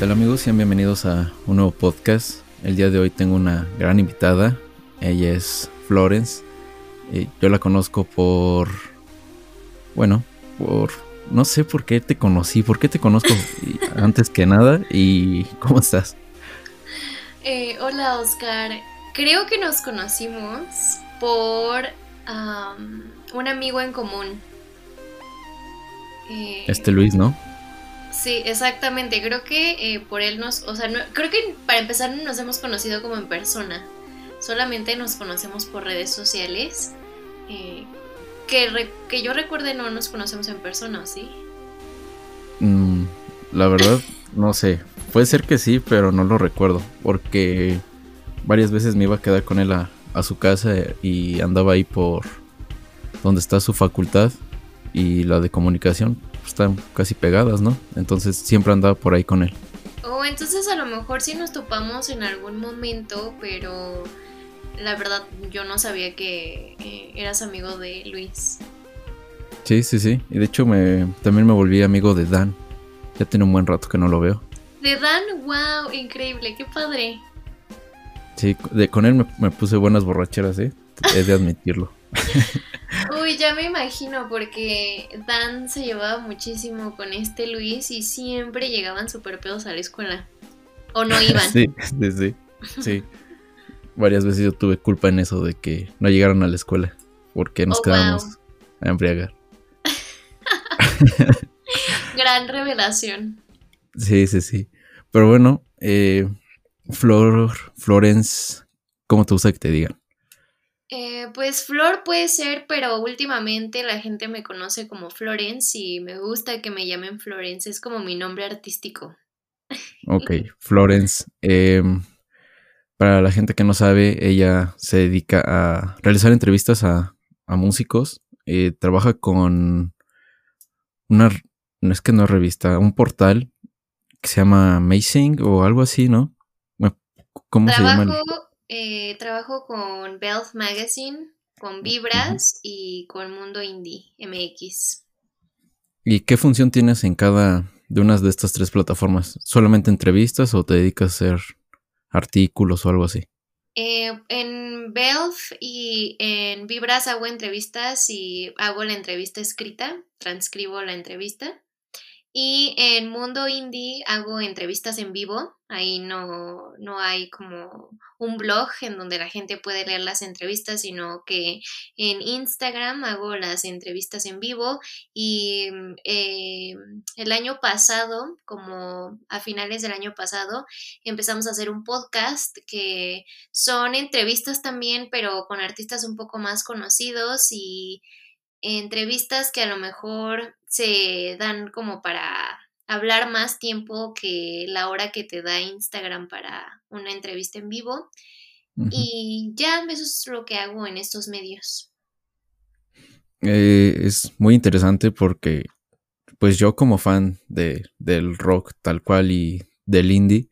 tal amigos? Sean bienvenidos a un nuevo podcast. El día de hoy tengo una gran invitada. Ella es Florence. Eh, yo la conozco por... Bueno, por... No sé por qué te conocí, por qué te conozco antes que nada y ¿cómo estás? Eh, hola Oscar, creo que nos conocimos por un amigo en común. Eh, este Luis, ¿no? Sí, exactamente. Creo que eh, por él nos, o sea, no, creo que para empezar no nos hemos conocido como en persona. Solamente nos conocemos por redes sociales. Eh, que, que yo recuerde no nos conocemos en persona, ¿sí? Mm, la verdad, no sé. Puede ser que sí, pero no lo recuerdo. Porque varias veces me iba a quedar con él a, a su casa y andaba ahí por donde está su facultad y la de comunicación están casi pegadas, ¿no? Entonces siempre andaba por ahí con él. Oh, entonces a lo mejor sí nos topamos en algún momento, pero la verdad yo no sabía que eh, eras amigo de Luis. Sí, sí, sí. Y de hecho me, también me volví amigo de Dan. Ya tiene un buen rato que no lo veo. De Dan, wow, increíble, qué padre. Sí, de, con él me, me puse buenas borracheras, ¿eh? He de admitirlo. Uy, ya me imagino, porque Dan se llevaba muchísimo con este Luis y siempre llegaban súper pedos a la escuela. O no iban. sí, sí, sí. sí. Varias veces yo tuve culpa en eso de que no llegaron a la escuela, porque nos oh, quedábamos a embriagar. Gran revelación. Sí, sí, sí. Pero bueno, eh, Flor, Florence, ¿cómo te gusta que te digan? Eh, pues Flor puede ser, pero últimamente la gente me conoce como Florence y me gusta que me llamen Florence, es como mi nombre artístico. Ok, Florence. Em, para la gente que no sabe, ella se dedica a realizar entrevistas a, músicos. Eh, trabaja con una, no es que no revista, un portal que se llama Amazing o algo así, ¿no? ¿Cómo se llama? Eh, trabajo con Belt Magazine, con Vibras y con Mundo Indie MX. ¿Y qué función tienes en cada de unas de estas tres plataformas? ¿Solamente entrevistas o te dedicas a hacer artículos o algo así? Eh, en Belt y en Vibras hago entrevistas y hago la entrevista escrita, transcribo la entrevista. Y en Mundo Indie hago entrevistas en vivo. Ahí no, no hay como un blog en donde la gente puede leer las entrevistas, sino que en Instagram hago las entrevistas en vivo. Y mm, eh, el año pasado, como a finales del año pasado, empezamos a hacer un podcast que son entrevistas también, pero con artistas un poco más conocidos y entrevistas que a lo mejor se dan como para hablar más tiempo que la hora que te da Instagram para una entrevista en vivo. Y ya eso es lo que hago en estos medios. Eh, es muy interesante porque pues yo como fan de, del rock tal cual y del indie,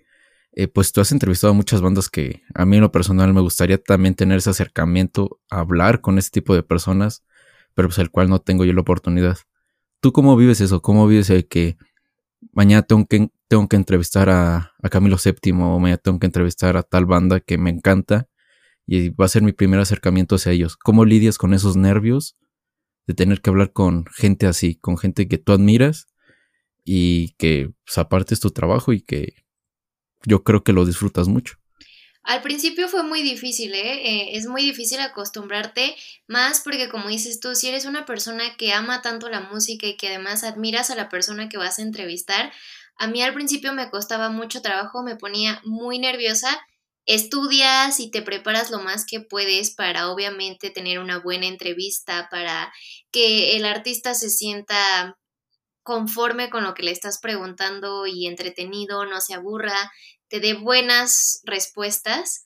eh, pues tú has entrevistado a muchas bandas que a mí en lo personal me gustaría también tener ese acercamiento, hablar con ese tipo de personas pero pues el cual no tengo yo la oportunidad. ¿Tú cómo vives eso? ¿Cómo vives el que mañana tengo que, tengo que entrevistar a, Camilo VII o mañana tengo que entrevistar a tal banda que me encanta y va a ser mi primer acercamiento hacia ellos? ¿Cómo lidias con esos nervios de tener que hablar con gente así, con gente que tú admiras y que pues, aparte es tu trabajo y que yo creo que lo disfrutas mucho? Al principio fue muy difícil, ¿eh? ¿eh? Es muy difícil acostumbrarte, más porque como dices tú, si eres una persona que ama tanto la música y que además admiras a la persona que vas a entrevistar, a mí al principio me costaba mucho trabajo, me ponía muy nerviosa. Estudias y te preparas lo más que puedes para obviamente tener una buena entrevista, para que el artista se sienta conforme con lo que le estás preguntando y entretenido, no se aburra, te dé buenas respuestas.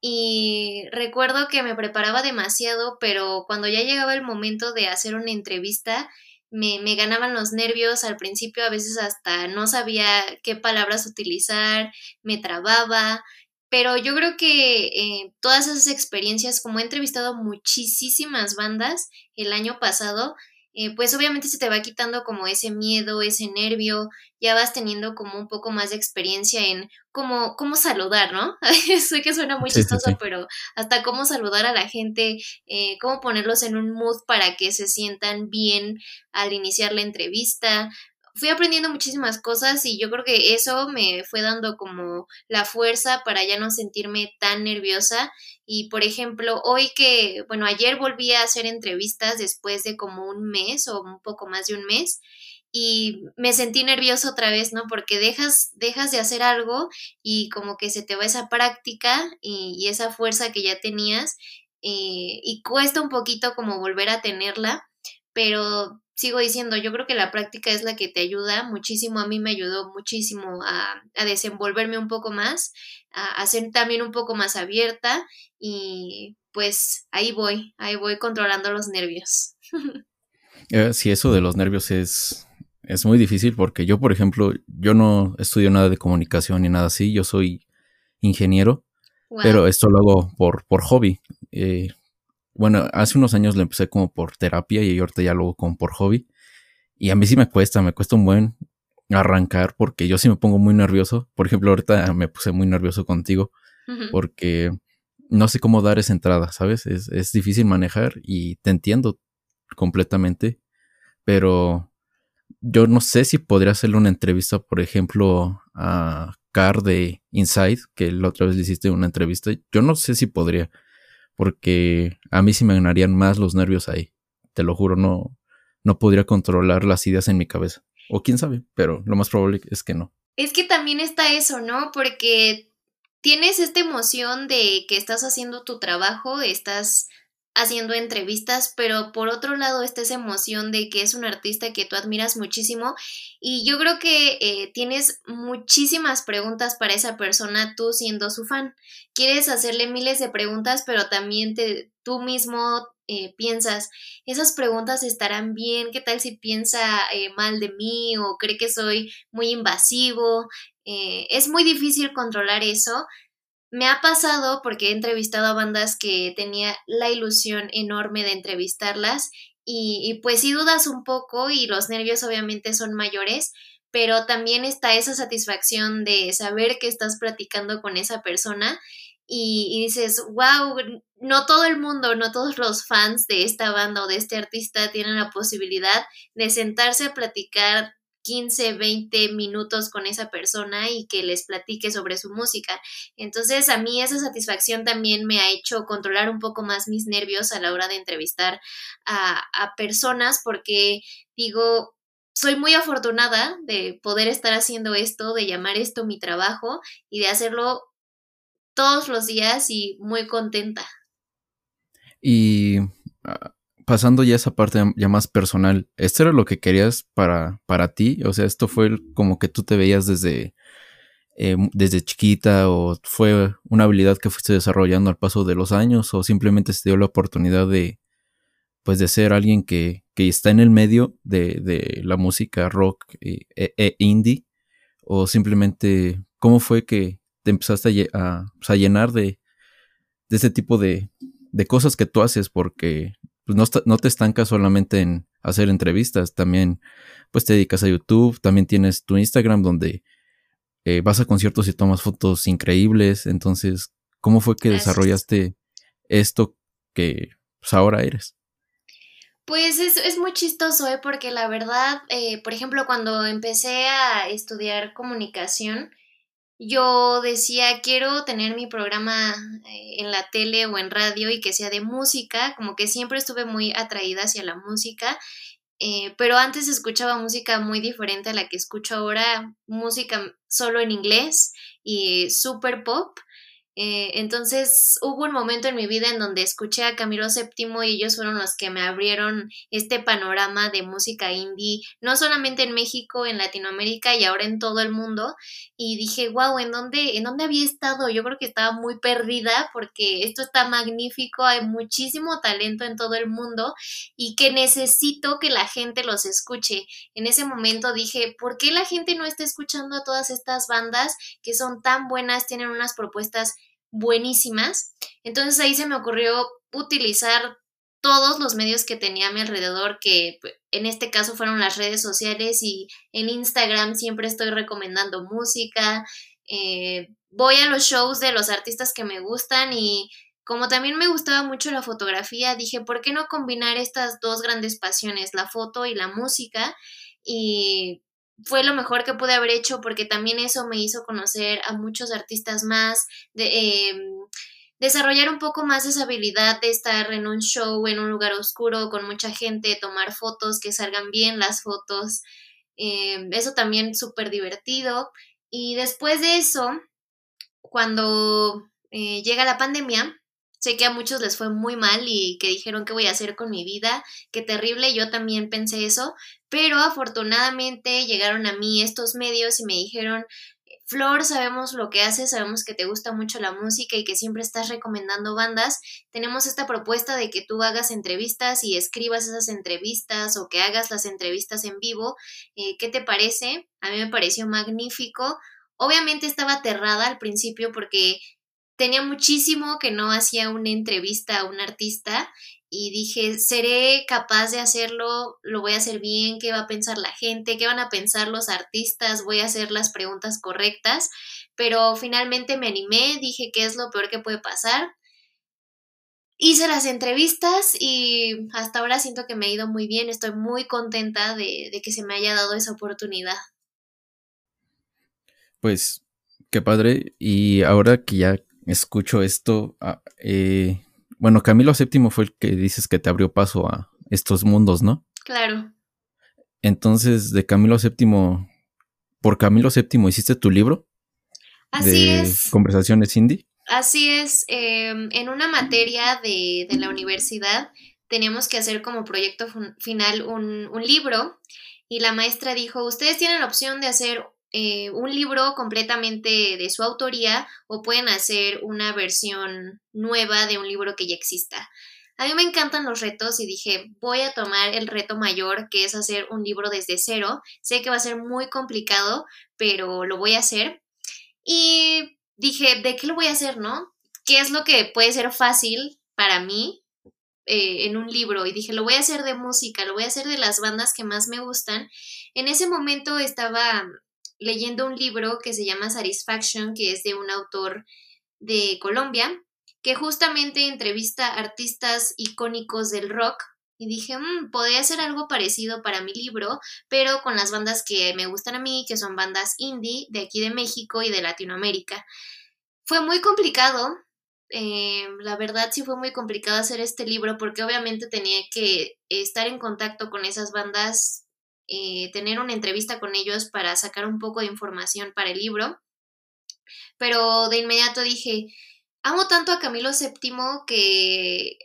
Y recuerdo que me preparaba demasiado, pero cuando ya llegaba el momento de hacer una entrevista, me, me, ganaban los nervios. Al principio a veces hasta no sabía qué palabras utilizar, me trababa. Pero yo creo que eh, todas esas experiencias, como he entrevistado muchísimas bandas el año pasado, eh, pues obviamente se te va quitando como ese miedo, ese nervio, ya vas teniendo como un poco más de experiencia en cómo, cómo saludar, ¿no? sé que suena muy chistoso, pero hasta cómo saludar a la gente, eh, cómo ponerlos en un mood para que se sientan bien al iniciar la entrevista, fui aprendiendo muchísimas cosas y yo creo que eso me fue dando como la fuerza para ya no sentirme tan nerviosa. Y por ejemplo, hoy que, bueno, ayer volví a hacer entrevistas después de como un mes o un poco más de un mes y me sentí nerviosa otra vez, ¿no? Porque dejas, de hacer algo y como que se te va esa práctica y, esa fuerza que ya tenías eh, y cuesta un poquito como volver a tenerla, pero sigo diciendo, yo creo que la práctica es la que te ayuda muchísimo, a mí me ayudó muchísimo a, desenvolverme un poco más, a, ser también un poco más abierta y pues ahí voy, ahí voy controlando los nervios. Eh, sí, eso de los nervios es, es muy difícil porque yo, por ejemplo, yo no estudio nada de comunicación ni nada así, yo soy ingeniero, pero esto lo hago por, por hobby. Eh, bueno, hace unos años lo empecé como por terapia y ahorita ya lo como por hobby. Y a mí sí me cuesta, me cuesta un buen arrancar porque yo sí me pongo muy nervioso. Por ejemplo, ahorita me puse muy nervioso contigo porque no sé cómo dar esa entrada, ¿sabes? Es, es difícil manejar y te entiendo completamente, pero yo no sé si podría hacerle una entrevista, por ejemplo, a Car de Inside, que la otra vez le hiciste una entrevista. Yo no sé si podría porque a mí sí me ganarían más los nervios ahí. Te lo juro, no, no podría controlar las ideas en mi cabeza. O quién sabe, pero lo más probable es que no. Es que también está eso, ¿no? Porque tienes esta emoción de que estás haciendo tu trabajo, estás haciendo entrevistas, pero por otro lado está esa emoción de que es un artista que tú admiras muchísimo y yo creo que eh, tienes muchísimas preguntas para esa persona tú siendo su fan. Quieres hacerle miles de preguntas, pero también te, tú mismo eh, piensas, esas preguntas estarán bien, ¿qué tal si piensa eh, mal de mí o cree que soy muy invasivo? es muy difícil controlar eso, me ha pasado porque he entrevistado a bandas que tenía la ilusión enorme de entrevistarlas y, pues sí dudas un poco y los nervios obviamente son mayores, pero también está esa satisfacción de saber que estás platicando con esa persona y, y, dices, wow, no todo el mundo, no todos los fans de esta banda o de este artista tienen la posibilidad de sentarse a platicar 15, 20 minutos con esa persona y que les platique sobre su música. Entonces a mí esa satisfacción también me ha hecho controlar un poco más mis nervios a la hora de entrevistar a, personas porque digo, soy muy afortunada de poder estar haciendo esto, de llamar esto mi trabajo y de hacerlo todos los días y muy contenta. Y ah, pasando ya esa parte ya más personal, ¿esto era lo que querías para, para ti? O sea, ¿esto fue como que tú te veías desde, eh, desde chiquita o fue una habilidad que fuiste desarrollando al paso de los años o simplemente se dio la oportunidad de, pues, de ser alguien que, que está en el medio de, de la música rock e, e, indie? ¿O simplemente cómo fue que te empezaste a, pues, a, llenar de, de ese tipo de, de cosas que tú haces? Porque pues no, no, te estancas solamente en hacer entrevistas, también pues te dedicas a YouTube, también tienes tu Instagram donde eh, vas a conciertos y tomas fotos increíbles, entonces, ¿cómo fue que desarrollaste esto que pues, ahora eres? Pues es, es, muy chistoso, ¿eh? porque la verdad, eh, por ejemplo, cuando empecé a estudiar comunicación, yo decía, quiero tener mi programa eh, en la tele o en radio y que sea de música, como que siempre estuve muy atraída hacia la música, eh, pero antes escuchaba música muy diferente a la que escucho ahora, música solo en inglés y super pop. Eh, entonces hubo un momento en mi vida en donde escuché a Camilo VII y ellos fueron los que me abrieron este panorama de música indie, no solamente en México, en Latinoamérica y ahora en todo el mundo. Y dije, wow, ¿en dónde, ¿en dónde había estado? Yo creo que estaba muy perdida porque esto está magnífico, hay muchísimo talento en todo el mundo y que necesito que la gente los escuche. En ese momento dije, ¿por qué la gente no está escuchando a todas estas bandas que son tan buenas, tienen unas propuestas buenísimas. Entonces ahí se me ocurrió utilizar todos los medios que tenía a mi alrededor, que pues, en este caso fueron las redes sociales y en Instagram siempre estoy recomendando música, eh, voy a los shows de los artistas que me gustan y como también me gustaba mucho la fotografía, dije, ¿por qué no combinar estas dos grandes pasiones, la foto y la música? Y fue lo mejor que pude haber hecho porque también eso me hizo conocer a muchos artistas más, de, em, desarrollar un poco más esa habilidad de estar en un show, en un lugar oscuro, con mucha gente, tomar fotos, que salgan bien las fotos. Em, eso también súper divertido. Y después de eso, cuando eh, llega la pandemia, sé que a muchos les fue muy mal y que dijeron qué voy a hacer con mi vida, qué terrible, yo también pensé eso, pero afortunadamente llegaron a mí estos medios y me dijeron, Flor, sabemos lo que haces, sabemos que te gusta mucho la música y que siempre estás recomendando bandas. Tenemos esta propuesta de que tú hagas entrevistas y escribas esas entrevistas o que hagas las entrevistas en vivo. Eh, ¿Qué te parece? A mí me pareció magnífico. Obviamente estaba aterrada al principio porque tenía muchísimo que no hacía una entrevista a un artista y dije, seré capaz de hacerlo, lo voy a hacer bien, qué va a pensar la gente, qué van a pensar los artistas, voy a hacer las preguntas correctas, pero finalmente me animé, dije qué es lo peor que puede pasar. Hice las entrevistas y hasta ahora siento que me ha ido muy bien, estoy muy contenta de, de que se me haya dado esa oportunidad. Pues qué padre, y ahora que ya escucho esto, ah, eh, bueno, Camilo VII fue el que dices que te abrió paso a estos mundos, ¿no? Claro. Entonces, de Camilo VII, por Camilo VII hiciste tu libro. Así de es. Conversaciones indie. Así es. em, en una materia de, de la universidad teníamos que hacer como proyecto final un, un libro y la maestra dijo, ustedes tienen la opción de hacer eh, un libro completamente de su autoría o pueden hacer una versión nueva de un libro que ya exista. A mí me encantan los retos y dije, voy a tomar el reto mayor que es hacer un libro desde cero. Sé que va a ser muy complicado, pero lo voy a hacer. Y dije, ¿de qué lo voy a hacer, no? ¿Qué es lo que puede ser fácil para mí eh, en un libro? Y dije, lo voy a hacer de música, lo voy a hacer de las bandas que más me gustan. En ese momento estaba leyendo un libro que se llama Satisfaction, que es de un autor de Colombia, que justamente entrevista artistas icónicos del rock. Y dije, "Mm, podría hacer algo parecido para mi libro, pero con las bandas que me gustan a mí, que son bandas indie de aquí de México y de Latinoamérica. Fue muy complicado, eh, la verdad sí fue muy complicado hacer este libro porque obviamente tenía que estar en contacto con esas bandas, eh, tener una entrevista con ellos para sacar un poco de información para el libro. Pero de inmediato dije, amo tanto a Camilo VII que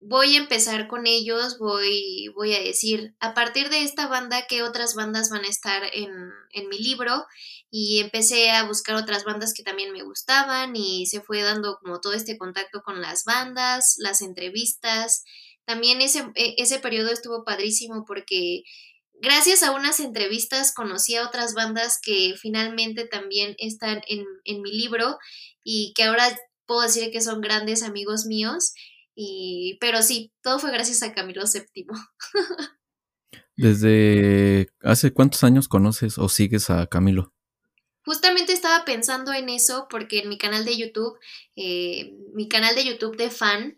voy a empezar con ellos, voy, voy a decir, a partir de esta banda, qué otras bandas van a estar en, en mi libro. Y empecé a buscar otras bandas que también me gustaban y se fue dando como todo este contacto con las bandas, las entrevistas. También ese, e- ese periodo estuvo padrísimo porque gracias a unas entrevistas conocí a otras bandas que finalmente también están en, en mi libro y que ahora puedo decir que son grandes amigos míos. Y, pero sí, todo fue gracias a Camilo VII. ¿Desde hace cuántos años conoces o sigues a Camilo? Justamente estaba pensando en eso porque en mi canal de YouTube, eh, mi canal de YouTube de fan,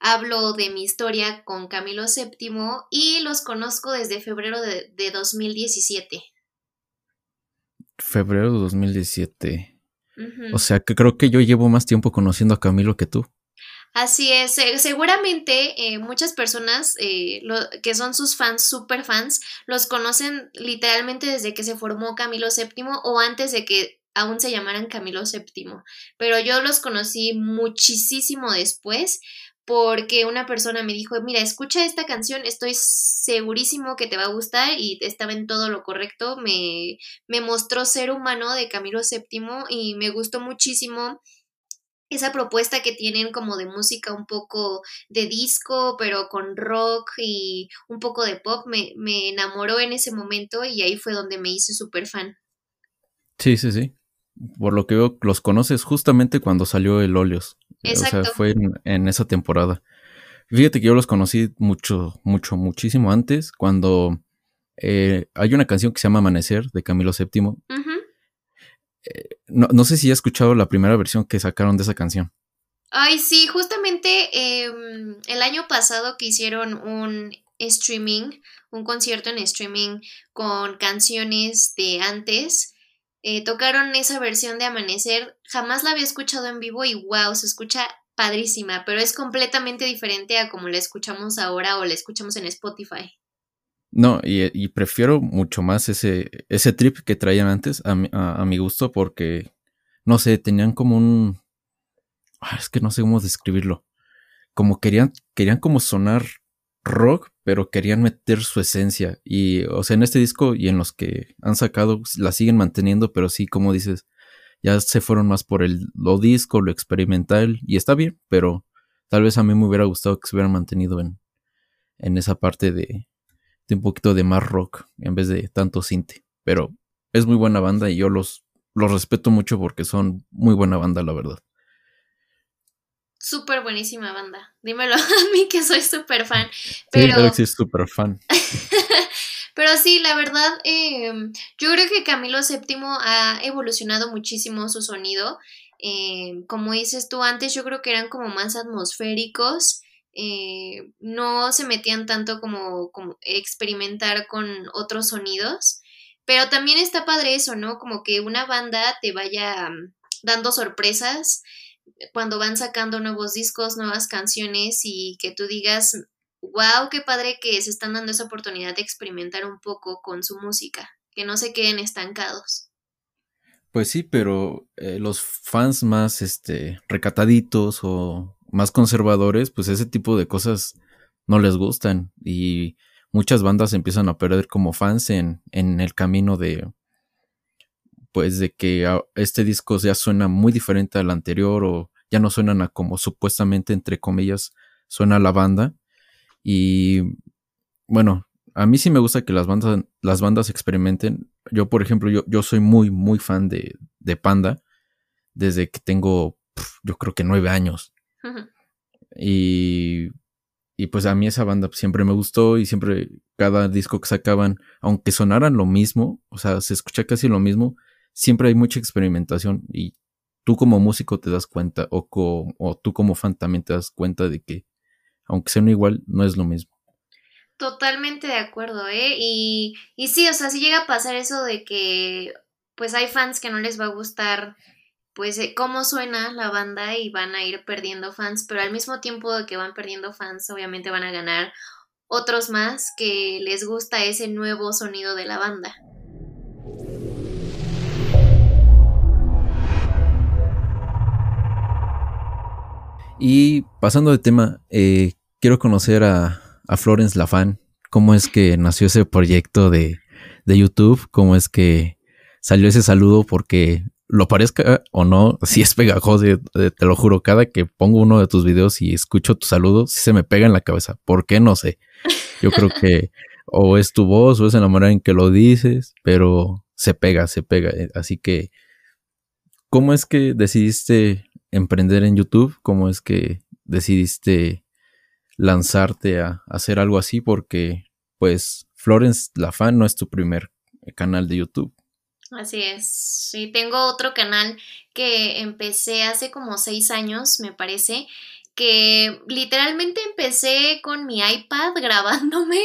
hablo de mi historia con Camilo VII y los conozco desde febrero de, de 2017. Febrero de 2017. Ujú. O sea que creo que yo llevo más tiempo conociendo a Camilo que tú. Así es, se- seguramente eh, muchas personas eh, lo- que son sus fans, super fans, los conocen literalmente desde que se formó Camilo VII o antes de que aún se llamaran Camilo VII. Pero yo los conocí muchísimo después porque una persona me dijo, mira, escucha esta canción, estoy segurísimo que te va a gustar y estaba en todo lo correcto, me, me mostró ser humano de Camilo VII y me gustó muchísimo esa propuesta que tienen como de música un poco de disco, pero con rock y un poco de pop, me, me enamoró en ese momento y ahí fue donde me hice súper fan. Sí, sí, sí. Por lo que veo, los conoces justamente cuando salió el Óleos. O sea, Exacto. fue en, en esa temporada. Fíjate que yo los conocí mucho, mucho, muchísimo antes, cuando eh, hay una canción que se llama Amanecer de Camilo VII. Eh, no, no, sé si has escuchado la primera versión que sacaron de esa canción. Ay, sí, justamente em, el año pasado que hicieron un streaming, un concierto en streaming con canciones de antes, eh, tocaron esa versión de Amanecer. Jamás la había escuchado en vivo y wow, se escucha padrísima, pero es completamente diferente a como la escuchamos ahora o la escuchamos en Spotify. No, y, prefiero mucho más ese, ese trip que traían antes a mi, gusto porque, no sé, tenían como un... Ah, es que no sé cómo describirlo. Como querían, querían como sonar rock, pero querían meter su esencia. Y, o sea, en este disco y en los que han sacado, la siguen manteniendo, pero sí, como dices, ya se fueron más por el, lo disco, lo experimental, y está bien, pero tal vez a mí me hubiera gustado que se hubieran mantenido en, en esa parte de, de un poquito de más rock en vez de tanto cinte. Pero es muy buena banda y yo los, los respeto mucho porque son muy buena banda, la verdad. Súper buenísima banda. Dímelo a mí que soy súper fan. Pero... Sí, Alex es súper fan. pero sí, la verdad, em, yo creo que Camilo VII ha evolucionado muchísimo su sonido. Em, como dices tú antes, yo creo que eran como más atmosféricos. Eh, no se metían tanto como, como experimentar con otros sonidos. Pero también está padre eso, ¿no? Como que una banda te vaya mm, dando sorpresas cuando van sacando nuevos discos, nuevas canciones y que tú digas, wow, qué padre que se están dando esa oportunidad de experimentar un poco con su música, que no se queden estancados. Pues sí, pero eh, los fans más este recataditos o más conservadores, pues ese tipo de cosas no les gustan y muchas bandas empiezan a perder como fans en, en el camino de, pues de que este disco ya suena muy diferente al anterior o ya no suenan a como supuestamente entre comillas suena la banda. Y bueno a mí sí me gusta que las bandas las bandas experimenten. Yo por ejemplo yo, yo soy muy muy fan de, de Panda desde que tengo yo creo que nueve años. Y y pues a mí esa banda siempre me gustó y siempre cada disco que sacaban aunque sonaran lo mismo o sea se escucha casi lo mismo siempre hay mucha experimentación y tú como músico te das cuenta o, o tú como fan también te das cuenta de que aunque sea igual, no es lo mismo. Totalmente de acuerdo, ¿eh? Y, y sí, o sea, si llega a pasar eso de que pues hay fans que no les va a gustar pues eh, cómo suena la banda y van a ir perdiendo fans, pero al mismo tiempo de que van perdiendo fans, obviamente van a ganar otros más que les gusta ese nuevo sonido de la banda. Y pasando de tema, eh, quiero conocer a, a Florence Lafan. ¿Cómo es que nació ese proyecto de, de YouTube? ¿Cómo es que salió ese saludo? Porque lo parezca o no, si es pegajoso, te lo juro, cada que pongo uno de tus videos y escucho tu saludo, sí se me pega en la cabeza. ¿Por qué? No sé. Yo creo que o es tu voz o es en la manera en que lo dices, pero se pega, se pega. Así que, ¿cómo es que decidiste emprender en YouTube? ¿Cómo es que decidiste lanzarte a, hacer algo así? Porque, pues, Florence La Fan no es tu primer canal de YouTube. Así es. Sí, tengo otro canal que empecé hace como seis años, me parece, que literalmente empecé con mi iPad grabándome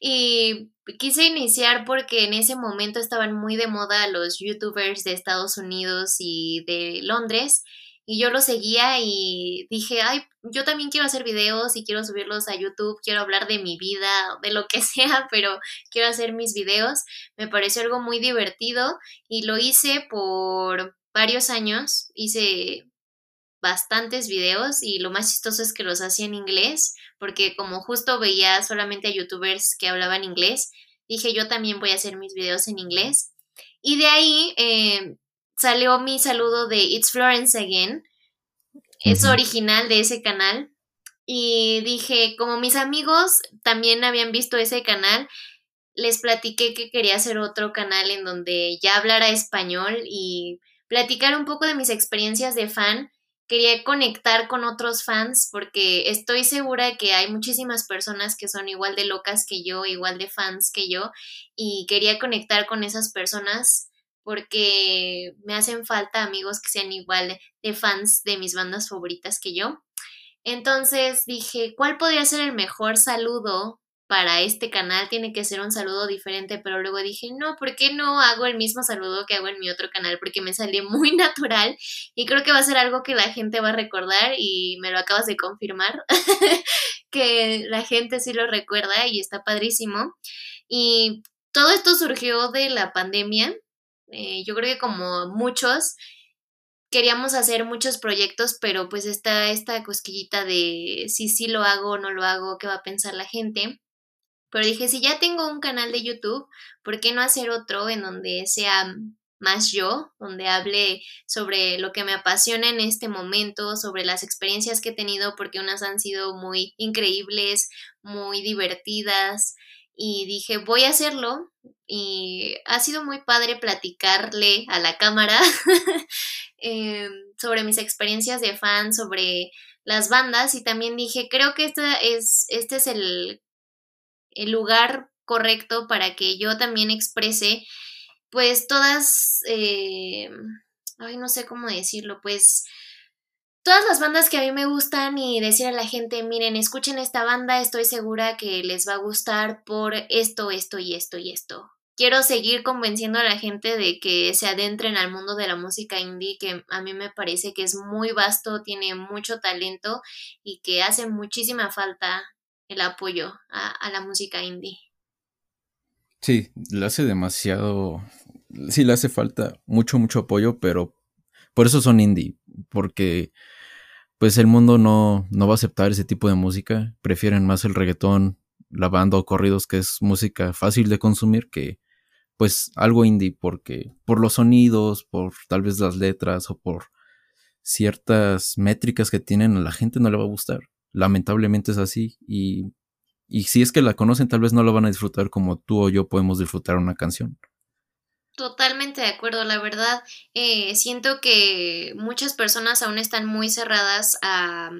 y quise iniciar porque en ese momento estaban muy de moda los youtubers de Estados Unidos y de Londres y yo lo seguía y dije, ay, yo también quiero hacer videos y quiero subirlos a YouTube, quiero hablar de mi vida, de lo que sea, pero quiero hacer mis videos. Me pareció algo muy divertido y lo hice por varios años, hice bastantes videos y lo más chistoso es que los hacía en inglés, porque como justo veía solamente a youtubers que hablaban inglés, dije yo también voy a hacer mis videos en inglés. Y de ahí eh, salió mi saludo de It's Florence Again. Es original de ese canal. Y dije, como mis amigos también habían visto ese canal, les platiqué que quería hacer otro canal en donde ya hablara español y platicar un poco de mis experiencias de fan quería conectar con otros fans porque estoy segura que hay muchísimas personas que son igual de locas que yo, igual de fans que yo, y quería conectar con esas personas porque me hacen falta amigos que sean igual de fans de mis bandas favoritas que yo. Entonces dije, ¿cuál podría ser el mejor saludo para este canal? Tiene que ser un saludo diferente, pero luego dije, no, ¿por qué no hago el mismo saludo que hago en mi otro canal? Porque me salió muy natural y creo que va a ser algo que la gente va a recordar y me lo acabas de confirmar, que la gente sí lo recuerda y está padrísimo. Y todo esto surgió de la pandemia. Eh, yo creo que como muchos, queríamos hacer muchos proyectos, pero pues está esta cosquillita de si sí lo hago o no lo hago, qué va a pensar la gente. Pero dije, si ya tengo un canal de YouTube, ¿por qué no hacer otro en donde sea más yo, donde hable sobre lo que me apasiona en este momento, sobre las experiencias que he tenido, porque unas han sido muy increíbles, muy divertidas, y dije, voy a hacerlo. Y ha sido muy padre platicarle a la cámara eh, sobre mis experiencias de fan, sobre las bandas. Y también dije, creo que este es, este es el, lugar correcto para que yo también exprese, pues, todas, eh, ay, no sé cómo decirlo, pues, todas las bandas que a mí me gustan y decir a la gente, miren, escuchen esta banda, estoy segura que les va a gustar por esto, esto y esto y esto. Quiero seguir convenciendo a la gente de que se adentren al mundo de la música indie, que a mí me parece que es muy vasto, tiene mucho talento y que hace muchísima falta el apoyo a, la música indie. Sí, le hace demasiado, sí le hace falta mucho, mucho apoyo, pero por eso son indie, porque pues el mundo no, no va a aceptar ese tipo de música. Prefieren más el reggaetón, la banda o corridos, que es música fácil de consumir, que pues algo indie, porque por los sonidos, por tal vez las letras o por ciertas métricas que tienen, a la gente no le va a gustar. Lamentablemente es así. Y, y si es que la conocen, tal vez no la van a disfrutar como tú o yo podemos disfrutar una canción. Totalmente de acuerdo, la verdad, eh, siento que muchas personas aún están muy cerradas a,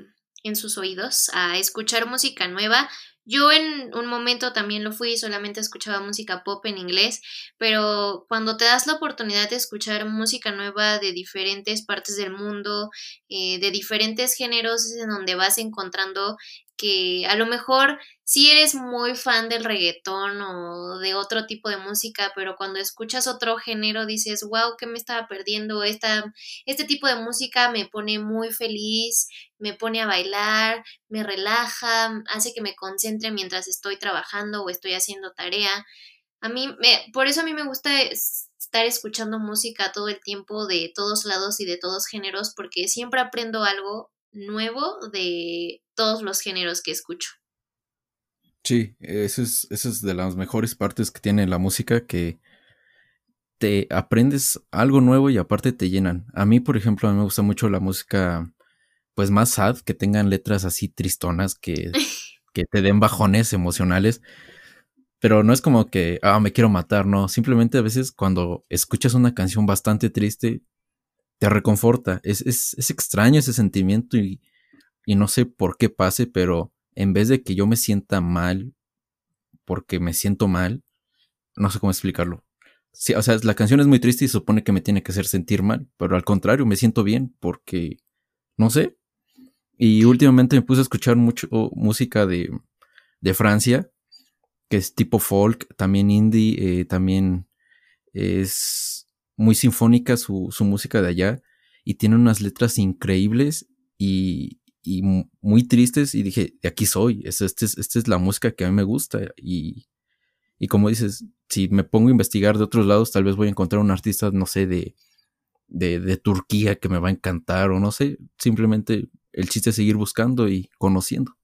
en sus oídos a escuchar música nueva. Yo en un momento también lo fui, solamente escuchaba música pop en inglés, pero cuando te das la oportunidad de escuchar música nueva de diferentes partes del mundo, eh, de diferentes géneros, es en donde vas encontrando que a lo mejor si eres muy fan del reggaetón o de otro tipo de música, pero cuando escuchas otro género dices, wow, ¿qué me estaba perdiendo? Esta, este tipo de música me pone muy feliz, me pone a bailar, me relaja, hace que me concentre mientras estoy trabajando o estoy haciendo tarea. A mí, me, por eso a mí me gusta estar escuchando música todo el tiempo de todos lados y de todos géneros, porque siempre aprendo algo nuevo de todos los géneros que escucho. Sí, eso es, eso es de las mejores partes que tiene la música, que te aprendes algo nuevo y aparte te llenan. A mí, por ejemplo, a mí me gusta mucho la música, pues más sad, que tengan letras así tristonas, que, que te den bajones emocionales. Pero no es como que, ah, me quiero matar, no. Simplemente a veces cuando escuchas una canción bastante triste, te reconforta. Es, es, es extraño ese sentimiento y, y no sé por qué pase, pero en vez de que yo me sienta mal porque me siento mal, no sé cómo explicarlo. Sí, o sea, la canción es muy triste y supone que me tiene que hacer sentir mal, pero al contrario, me siento bien porque, no sé. Y últimamente me puse a escuchar mucho música de, de Francia, que es tipo folk, también indie, eh, también es muy sinfónica su, música de allá y tiene unas letras increíbles y, muy tristes y dije, de aquí soy, esta es, es la música que a mí me gusta y, y como dices, si me pongo a investigar de otros lados, tal vez voy a encontrar un artista, no sé, de, de, de Turquía que me va a encantar o no sé, simplemente el chiste es seguir buscando y conociendo.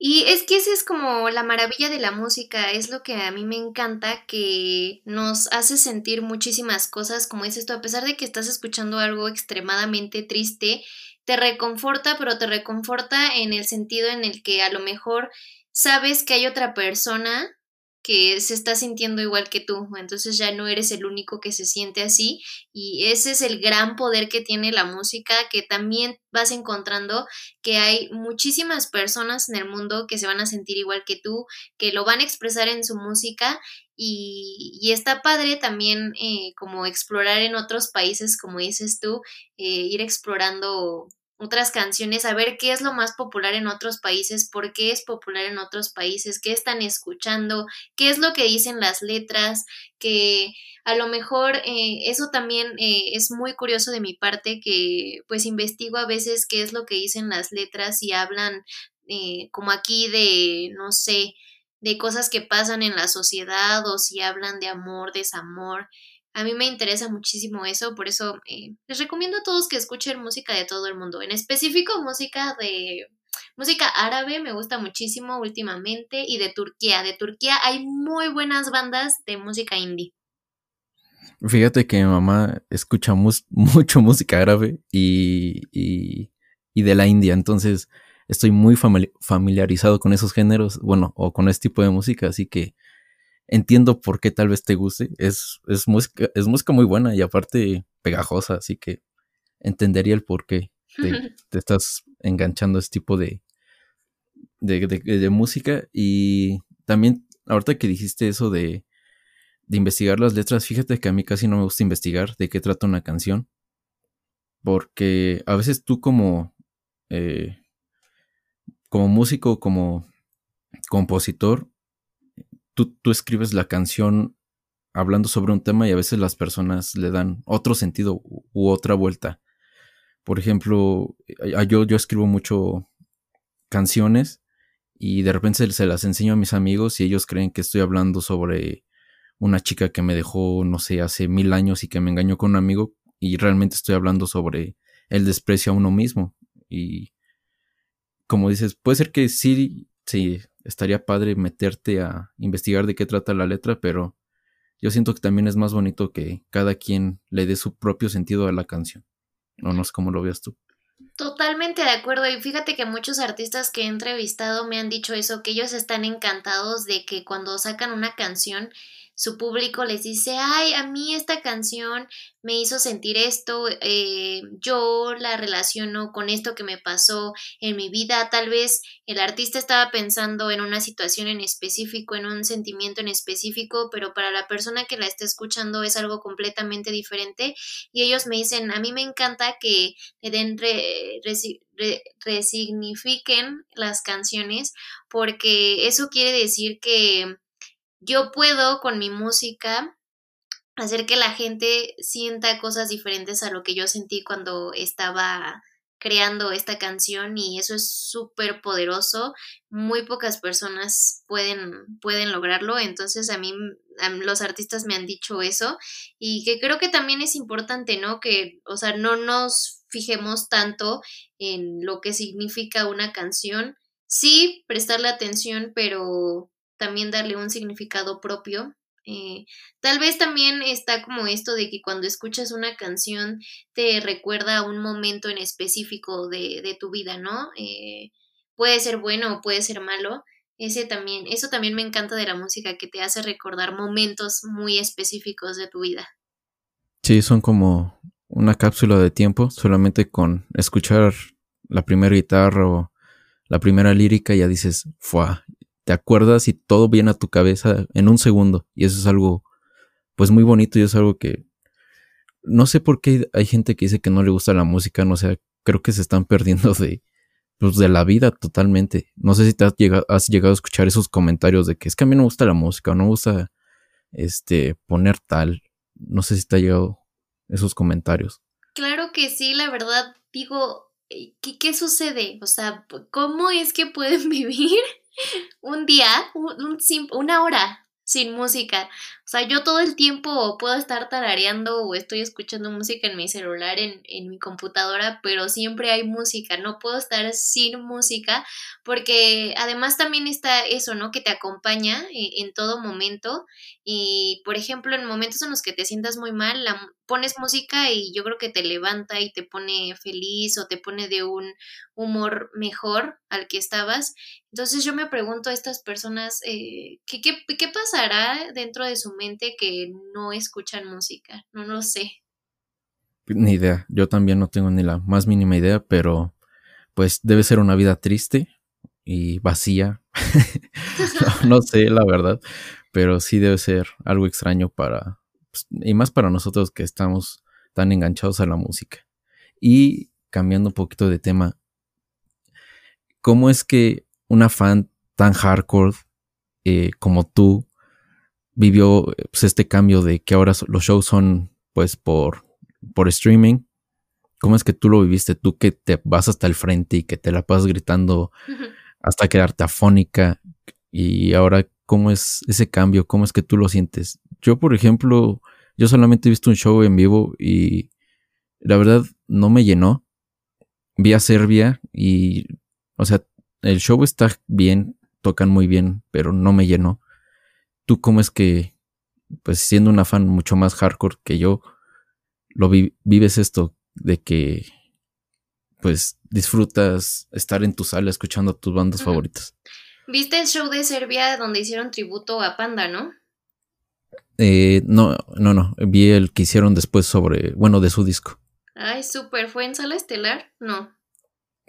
Y es que esa es como la maravilla de la música, es lo que a mí me encanta, que nos hace sentir muchísimas cosas, como dices tú, a pesar de que estás escuchando algo extremadamente triste, te reconforta, pero te reconforta en el sentido en el que a lo mejor sabes que hay otra persona que se está sintiendo igual que tú, entonces ya no eres el único que se siente así y ese es el gran poder que tiene la música, que también vas encontrando que hay muchísimas personas en el mundo que se van a sentir igual que tú, que lo van a expresar en su música y, está padre también eh, como explorar en otros países, como dices tú, eh, ir explorando otras canciones, a ver qué es lo más popular en otros países, por qué es popular en otros países, qué están escuchando, qué es lo que dicen las letras, que a lo mejor eh, eso también eh, es muy curioso de mi parte, que pues investigo a veces qué es lo que dicen las letras y hablan eh, como aquí de, no sé, de cosas que pasan en la sociedad o si hablan de amor, desamor. A mí me interesa muchísimo eso, por eso eh, les recomiendo a todos que escuchen música de todo el mundo. En específico, música de música árabe me gusta muchísimo últimamente y de Turquía. De Turquía hay muy buenas bandas de música indie. Fíjate que mi mamá escucha mucho música árabe y, y, y, de la India, entonces estoy muy familiarizado con esos géneros, bueno, o con este tipo de música, así que entiendo por qué tal vez te guste. Es, es, música, es música muy buena y aparte pegajosa, así que entendería el por qué te, estás enganchando a este tipo de, de, de, música. Y también, ahorita que dijiste eso de, de investigar las letras, fíjate que a mí casi no me gusta investigar de qué trata una canción. Porque a veces tú como, eh, como músico, como compositor, tú, escribes la canción hablando sobre un tema y a veces las personas le dan otro sentido u, otra vuelta. Por ejemplo, yo, yo escribo mucho canciones y de repente se las enseño a mis amigos y ellos creen que estoy hablando sobre una chica que me dejó, no sé, hace mil años y que me engañó con un amigo y realmente estoy hablando sobre el desprecio a uno mismo. Y como dices, puede ser que sí, sí, estaría padre meterte a investigar de qué trata la letra, pero yo siento que también es más bonito que cada quien le dé su propio sentido a la canción. O no sé cómo lo veas tú. Totalmente de acuerdo y fíjate que muchos artistas que he entrevistado me han dicho eso, que ellos están encantados de que cuando sacan una canción su público les dice, ay, a mí esta canción me hizo sentir esto, eh, yo la relaciono con esto que me pasó en mi vida, tal vez el artista estaba pensando en una situación en específico, en un sentimiento en específico, pero para la persona que la está escuchando es algo completamente diferente y ellos me dicen, a mí me encanta que le den resignifiquen las canciones porque eso quiere decir que yo puedo con mi música hacer que la gente sienta cosas diferentes a lo que yo sentí cuando estaba creando esta canción y eso es súper poderoso. Muy pocas personas pueden, pueden lograrlo, entonces a mí los artistas me han dicho eso y que creo que también es importante, ¿no? Que, o sea, no nos fijemos tanto en lo que significa una canción. Sí, prestarle atención, pero también darle un significado propio. Eh, tal vez también está como esto de que cuando escuchas una canción te recuerda a un momento en específico de, tu vida, ¿no? Eh, puede ser bueno o puede ser malo. Ese también, eso también me encanta de la música, que te hace recordar momentos muy específicos de tu vida. Sí, son como una cápsula de tiempo, solamente con escuchar la primera guitarra o la primera lírica ya dices, fuah, te acuerdas y todo viene a tu cabeza en un segundo. Y eso es algo, pues muy bonito y es algo que no sé por qué hay gente que dice que no le gusta la música, no sé, creo que se están perdiendo de, pues, de la vida totalmente. No sé si te has llegado, has llegado a escuchar esos comentarios de que es que a mí no me gusta la música no me gusta este, poner tal. No sé si te ha llegado esos comentarios. Claro que sí, la verdad, digo, eh, ¿qué, qué sucede? O sea, ¿cómo es que pueden vivir un día, un, una hora sin música. O sea, yo todo el tiempo puedo estar tarareando o estoy escuchando música en mi celular, en, en, mi computadora, pero siempre hay música, no puedo estar sin música porque además también está eso, ¿no? Que te acompaña en, en todo momento y, por ejemplo, en momentos en los que te sientas muy mal, la, pones música y yo creo que te levanta y te pone feliz o te pone de un humor mejor al que estabas. Entonces yo me pregunto a estas personas, eh, ¿qué, qué, qué pasará dentro de su que no escuchan música? No lo sé. Ni idea, yo también no tengo ni la más mínima idea, pero pues debe ser una vida triste y vacía. no, sé, la verdad, pero sí debe ser algo extraño para, pues, y más para nosotros que estamos tan enganchados a la música. Y cambiando un poquito de tema, ¿cómo es que una fan tan hardcore eh, como tú vivió pues, este cambio de que ahora los shows son pues por, por streaming? ¿Cómo es que tú lo viviste? Tú que te vas hasta el frente y que te la pasas gritando hasta quedarte afónica. Y ahora, ¿cómo es ese cambio? ¿Cómo es que tú lo sientes? Yo, por ejemplo, yo solamente he visto un show en vivo y la verdad no me llenó. Vi a Serbia y, o sea, el show está bien, tocan muy bien, pero no me llenó. ¿Tú cómo es que, pues siendo una fan mucho más hardcore que yo, lo vives esto de que, pues disfrutas estar en tu sala escuchando a tus bandas favoritas? ¿Viste el show de Serbia donde hicieron tributo a Panda, no? Eh, no, no, no. Vi el que hicieron después sobre, bueno, de su disco. Ay, súper. ¿Fue en sala estelar? No.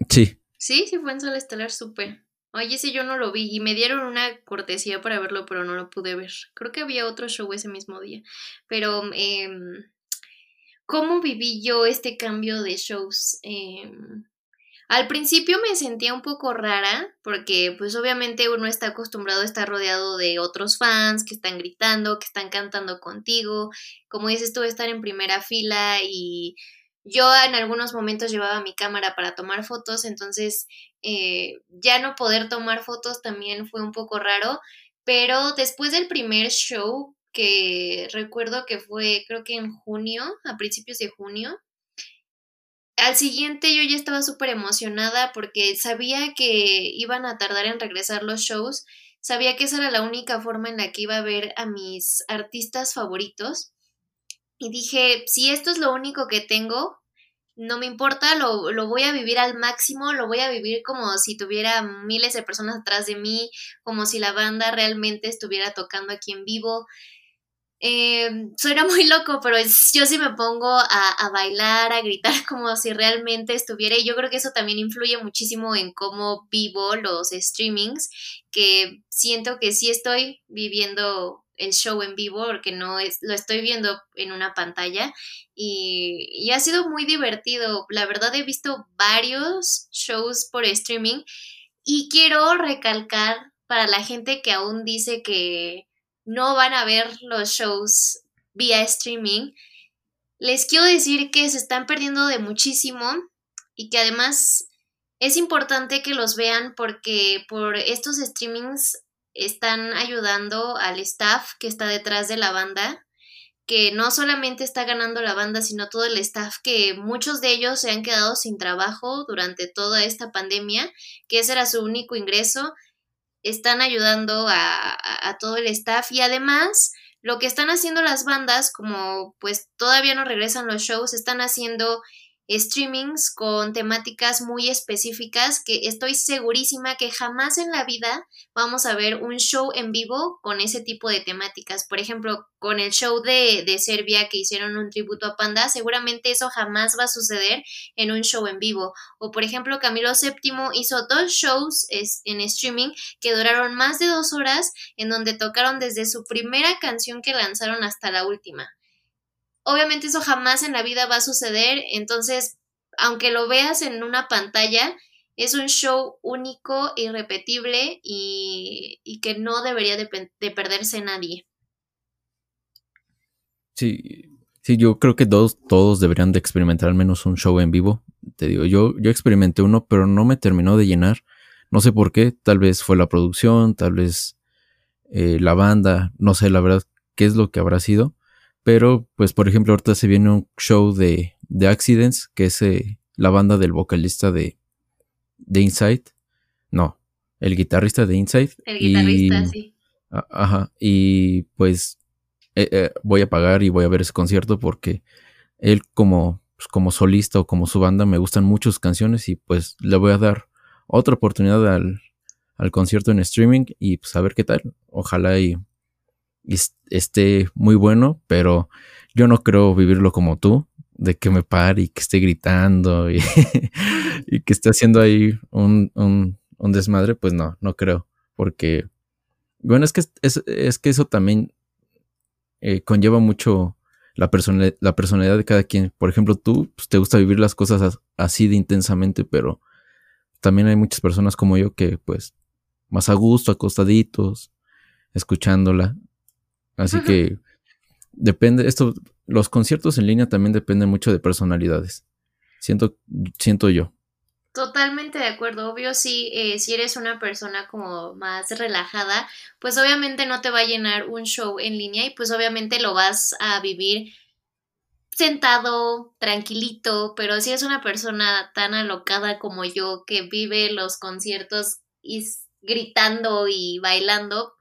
Sí. Sí, sí fue en sala estelar, súper. Oye, sí, yo no lo vi y me dieron una cortesía para verlo, pero no lo pude ver. Creo que había otro show ese mismo día. Pero, eh, ¿cómo viví yo este cambio de shows? Eh, al principio me sentía un poco rara porque pues obviamente uno está acostumbrado a estar rodeado de otros fans que están gritando, que están cantando contigo, como dices tú, estar en primera fila y yo en algunos momentos llevaba mi cámara para tomar fotos, entonces eh, ya no poder tomar fotos también fue un poco raro, pero después del primer show que recuerdo que fue creo que en junio, a principios de junio, al siguiente yo ya estaba súper emocionada porque sabía que iban a tardar en regresar los shows, sabía que esa era la única forma en la que iba a ver a mis artistas favoritos y dije, si esto es lo único que tengo, no me importa, lo, lo, voy a vivir al máximo, lo voy a vivir como si tuviera miles de personas atrás de mí, como si la banda realmente estuviera tocando aquí en vivo. Eh, suena muy loco, pero yo sí me pongo a, a, bailar, a gritar como si realmente estuviera. Y yo creo que eso también influye muchísimo en cómo vivo los streamings, que siento que sí estoy viviendo el show en vivo porque no es, lo estoy viendo en una pantalla y, y ha sido muy divertido. La verdad he visto varios shows por streaming y quiero recalcar para la gente que aún dice que no van a ver los shows vía streaming, les quiero decir que se están perdiendo de muchísimo y que además es importante que los vean porque por estos streamings están ayudando al staff que está detrás de la banda, que no solamente está ganando la banda, sino todo el staff, que muchos de ellos se han quedado sin trabajo durante toda esta pandemia, que ese era su único ingreso están ayudando a, a, todo el staff. Y además lo que están haciendo las bandas, como pues todavía no regresan los shows, están haciendo streamings con temáticas muy específicas que estoy segurísima que jamás en la vida vamos a ver un show en vivo con ese tipo de temáticas. Por ejemplo, con el show de, de Serbia que hicieron un tributo a Panda, seguramente eso jamás va a suceder en un show en vivo. O por ejemplo, Camilo VII hizo dos shows en streaming que duraron más de dos horas en donde tocaron desde su primera canción que lanzaron hasta la última. Obviamente eso jamás en la vida va a suceder, entonces, aunque lo veas en una pantalla, es un show único, irrepetible y, que no debería de, de, perderse nadie. Sí, sí, yo creo que todos, todos deberían de experimentar al menos un show en vivo. Te digo, yo, yo experimenté uno, pero no me terminó de llenar. No sé por qué, tal vez fue la producción, tal vez eh, la banda, no sé, la verdad qué es lo que habrá sido. Pero, pues, por ejemplo, ahorita se viene un show de, de Accidents, que es eh, la banda del vocalista de, de Inside. No, el guitarrista de Inside. El guitarrista, sí. Ajá, y pues eh, eh, voy a pagar y voy a ver ese concierto porque él como, pues, como solista o como su banda me gustan muchas canciones y pues le voy a dar otra oportunidad al, al concierto en streaming y pues a ver qué tal. Ojalá y, esté muy bueno, pero yo no creo vivirlo como tú, de que me pare y que esté gritando y, que esté haciendo ahí un, un, un desmadre, pues no, no creo, porque bueno, es que, es, es que eso también eh, conlleva mucho la, la personalidad de cada quien. Por ejemplo, tú pues, te gusta vivir las cosas así de intensamente, pero también hay muchas personas como yo que pues más a gusto, acostaditos, escuchándola. Así que depende, esto, los conciertos en línea también dependen mucho de personalidades. Siento, siento yo. Totalmente de acuerdo, obvio sí, eh, si eres una persona como más relajada, pues obviamente no te va a llenar un show en línea y pues obviamente lo vas a vivir sentado, tranquilito, pero si es una persona tan alocada como yo que vive los conciertos y gritando y bailando,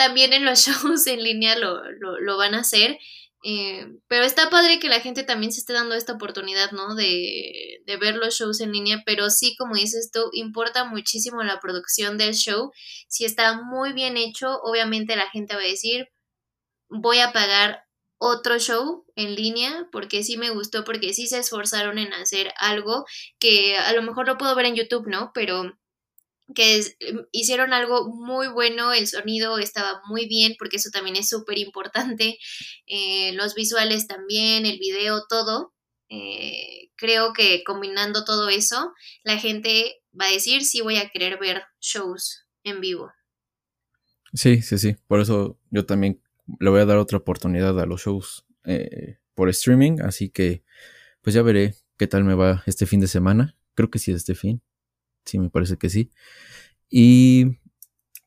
también en los shows en línea lo, lo, van a hacer eh, pero está padre que la gente también se esté dando esta oportunidad, ¿no? De, de, ver los shows en línea, pero sí, como dices tú, importa muchísimo la producción del show. Si está muy bien hecho, obviamente la gente va a decir, voy a pagar otro show en línea porque sí me gustó, porque sí se esforzaron en hacer algo que a lo mejor lo puedo ver en YouTube, ¿no? Pero que em, hicieron algo muy bueno, el sonido estaba muy bien, porque eso también es súper importante, eh, los visuales también, el video, todo. Eh, creo que combinando todo eso, la gente va a decir, sí voy a querer ver shows en vivo. Sí, sí, sí, por eso yo también le voy a dar otra oportunidad a los shows eh, por streaming, así que pues ya veré qué tal me va este fin de semana. Creo que sí, este fin sí, me parece que sí. Y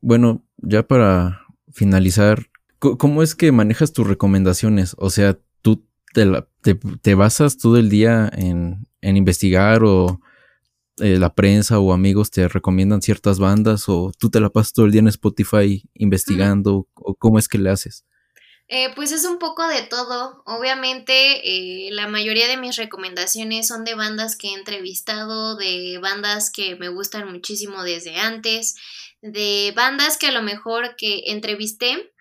bueno, ya para finalizar, ¿cómo es que manejas tus recomendaciones? O sea, tú te, basas todo el día en, investigar o eh, la prensa o amigos te recomiendan ciertas bandas o tú te la pasas todo el día en Spotify investigando o cómo es que le haces? Eh, pues es un poco de todo. Obviamente, eh, la mayoría de mis recomendaciones son de bandas que he entrevistado, de bandas que me gustan muchísimo desde antes, de bandas que a lo mejor que entrevisté.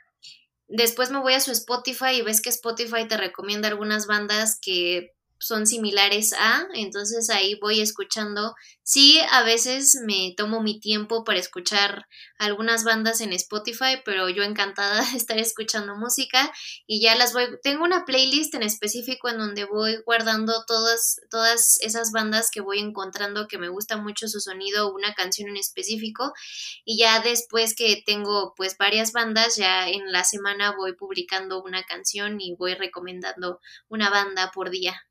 Después me voy a su Spotify y ves que Spotify te recomienda algunas bandas que son similares a, entonces ahí voy escuchando. Sí, a veces me tomo mi tiempo para escuchar algunas bandas en Spotify, pero yo encantada de estar escuchando música y ya las voy, tengo una playlist en específico en donde voy guardando todas, todas esas bandas que voy encontrando que me gusta mucho su sonido o una canción en específico y ya después que tengo pues varias bandas, ya en la semana voy publicando una canción y voy recomendando una banda por día.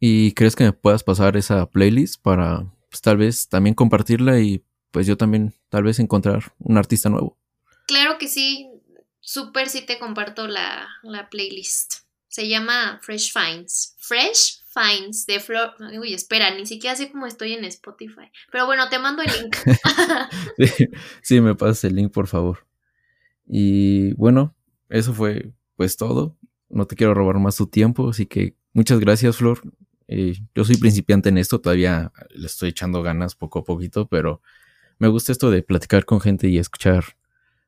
¿Y crees que me puedas pasar esa playlist para pues, tal vez también compartirla y pues yo también tal vez encontrar un artista nuevo? Claro que sí, súper sí te comparto la, playlist. Se llama Fresh Finds. Fresh Finds de Flor. Uy, espera, ni siquiera sé cómo estoy en Spotify. Pero bueno, te mando el link. sí, me pasas el link, por favor. Y bueno, eso fue pues todo. No te quiero robar más tu tiempo, así que muchas gracias, Flor. Eh, yo soy principiante en esto, todavía le estoy echando ganas poco a poquito, pero me gusta esto de platicar con gente y escuchar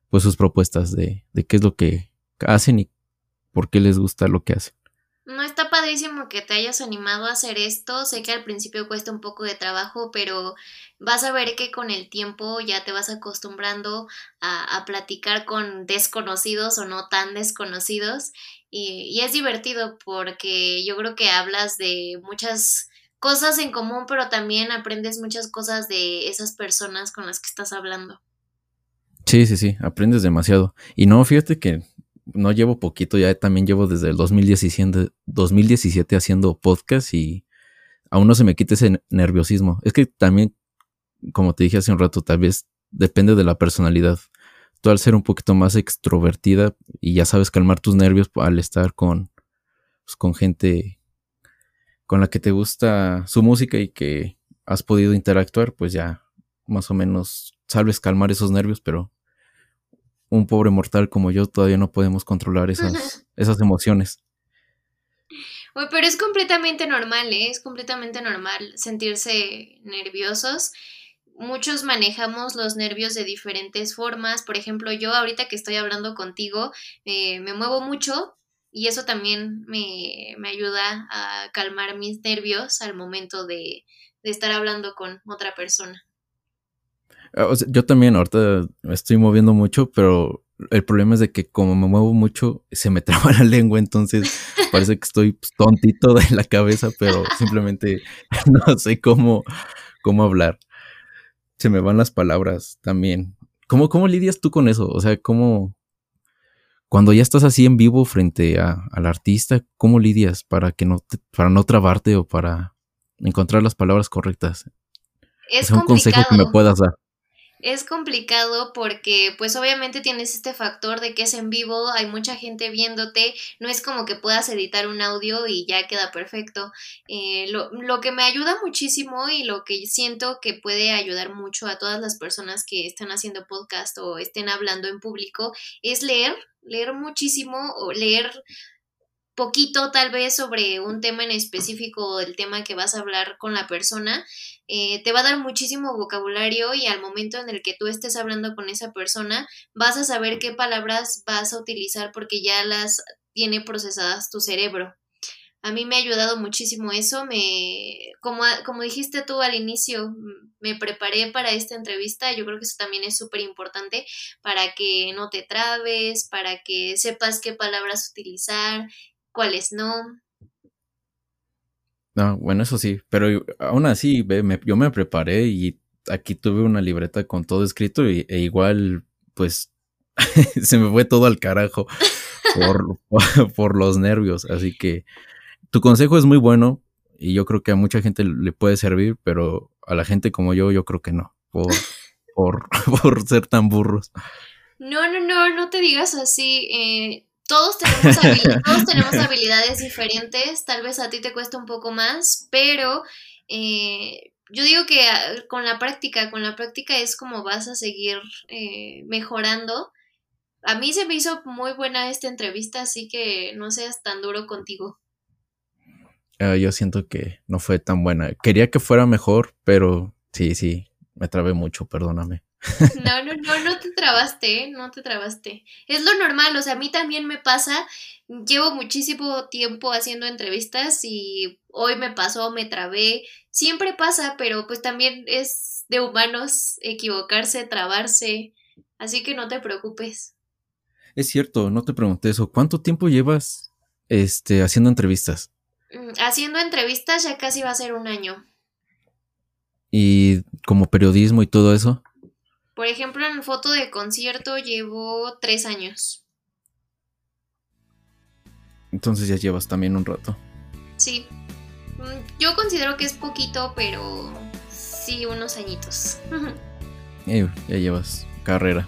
pues sus propuestas de, de qué es lo que hacen y por qué les gusta lo que hacen. No está padrísimo que te hayas animado a hacer esto. Sé que al principio cuesta un poco de trabajo, pero vas a ver que con el tiempo ya te vas acostumbrando a, a platicar con desconocidos o no tan desconocidos y, es divertido porque yo creo que hablas de muchas cosas en común, pero también aprendes muchas cosas de esas personas con las que estás hablando. Sí, sí, sí, aprendes demasiado. Y no, fíjate que no llevo poquito, ya también llevo desde el 2017, 2017 haciendo podcast y aún no se me quita ese nerviosismo. Es que también, como te dije hace un rato, tal vez depende de la personalidad. Tú al ser un poquito más extrovertida y ya sabes calmar tus nervios al estar con, pues, con gente con la que te gusta su música y que has podido interactuar, pues ya más o menos sabes calmar esos nervios, pero un pobre mortal como yo todavía no podemos controlar esas, esas emociones. pero es completamente normal, ¿eh? es completamente normal sentirse nerviosos. Muchos manejamos los nervios de diferentes formas. Por ejemplo, yo ahorita que estoy hablando contigo, eh, me muevo mucho y eso también me, ayuda a calmar mis nervios al momento de, de estar hablando con otra persona. Ah, yo también ahorita me estoy moviendo mucho, pero el problema es de que como me muevo mucho, se me traba la lengua, entonces parece que estoy pues, tontito de la cabeza, pero simplemente no sé cómo, cómo hablar. Se me van las palabras también. ¿Cómo, ¿Cómo lidias tú con eso? O sea, ¿cómo... Cuando ya estás así en vivo frente a, al artista, ¿cómo lidias para que no para no trabarte o para encontrar las palabras correctas? Es, un consejo que me puedas dar. Es complicado porque pues obviamente tienes este factor de que es en vivo, hay mucha gente viéndote, no es como que puedas editar un audio y ya queda perfecto. Eh, lo, lo, que me ayuda muchísimo y lo que siento que puede ayudar mucho a todas las personas que están haciendo podcast o estén hablando en público es leer, leer muchísimo o leer poquito tal vez sobre un tema en específico o el tema que vas a hablar con la persona, eh, te va a dar muchísimo vocabulario y al momento en el que tú estés hablando con esa persona vas a saber qué palabras vas a utilizar porque ya las tiene procesadas tu cerebro. A mí me ha ayudado muchísimo eso, me como, como dijiste tú al inicio, me preparé para esta entrevista, yo creo que eso también es súper importante para que no te trabes, para que sepas qué palabras utilizar, cuáles no. No, bueno, eso sí, pero aún así, ve, yo me preparé y aquí tuve una libreta con todo escrito y, e igual, pues, se me fue todo al carajo por, por, los nervios. Así que tu consejo es muy bueno y yo creo que a mucha gente le puede servir, pero a la gente como yo, yo creo que no, por, por, por ser tan burros. No, no, no, no te digas así. Eh, todos tenemos, todos tenemos habilidades diferentes, tal vez a ti te cuesta un poco más, pero eh, yo digo que ah, con la práctica, con la práctica es como vas a seguir eh, mejorando. A mí se me hizo muy buena esta entrevista, así que no seas tan duro contigo. Ah, yo siento que no fue tan buena. Quería que fuera mejor, pero sí, sí, me trabé mucho, perdóname. No, no, no, no te trabaste, ¿eh? no te trabaste. Es lo normal, o sea, a mí también me pasa. Llevo muchísimo tiempo haciendo entrevistas y hoy me pasó, me trabé. Siempre pasa, pero pues también es de humanos equivocarse, trabarse. Así que no te preocupes. Es cierto, no te pregunté eso. ¿Cuánto tiempo llevas este, haciendo entrevistas? Mm, haciendo entrevistas ya casi va a ser un año. ¿Y como periodismo y todo eso? Por ejemplo, en foto de concierto llevo tres años. Entonces ya llevas también un rato. Sí. Mm, yo considero que es poquito, pero sí unos añitos. ya llevas carrera.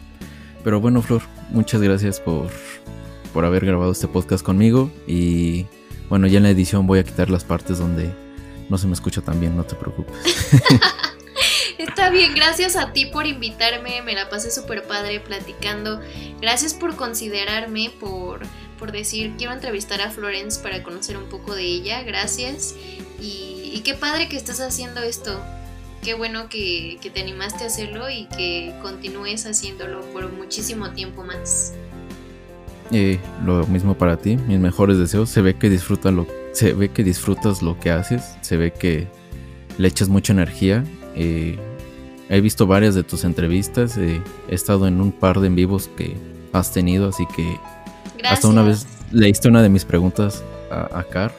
Pero bueno, Flor, muchas gracias por, por haber grabado este podcast conmigo. Y bueno, ya en la edición voy a quitar las partes donde no se me escucha tan bien, no te preocupes. Está bien, gracias a ti por invitarme, me la pasé súper padre platicando. Gracias por considerarme, por, por decir quiero entrevistar a Florence para conocer un poco de ella, gracias. Y, qué padre que estás haciendo esto. Qué bueno que, te animaste a hacerlo y que continúes haciéndolo por muchísimo tiempo más. Y lo mismo para ti, mis mejores deseos. Se ve que disfrutas lo, se ve que disfrutas lo que haces, se ve que le echas mucha energía. Eh, He visto varias de tus entrevistas, eh, he estado en un par de en vivos que has tenido, así que hasta una vez leíste una de mis preguntas a, Car.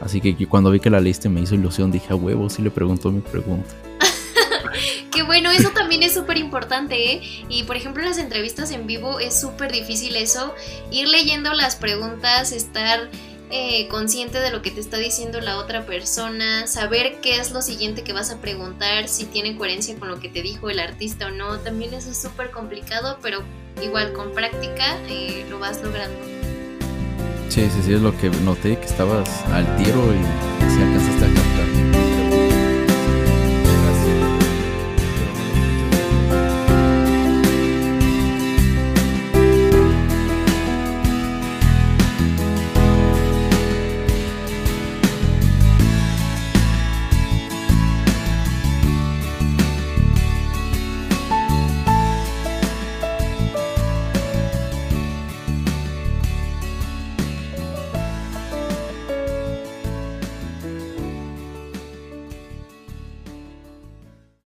Así que cuando vi que la leíste me hizo ilusión, dije a huevo, sí le preguntó mi pregunta. Qué bueno, eso también es súper importante, ¿eh? Y por ejemplo, en las entrevistas en vivo es súper difícil eso, ir leyendo las preguntas, estar eh, consciente de lo que te está diciendo la otra persona, saber qué es lo siguiente que vas a preguntar, si tiene coherencia con lo que te dijo el artista o no, también eso es súper complicado, pero igual con práctica eh, lo vas logrando. Sí, sí, sí, es lo que noté, que estabas al tiro y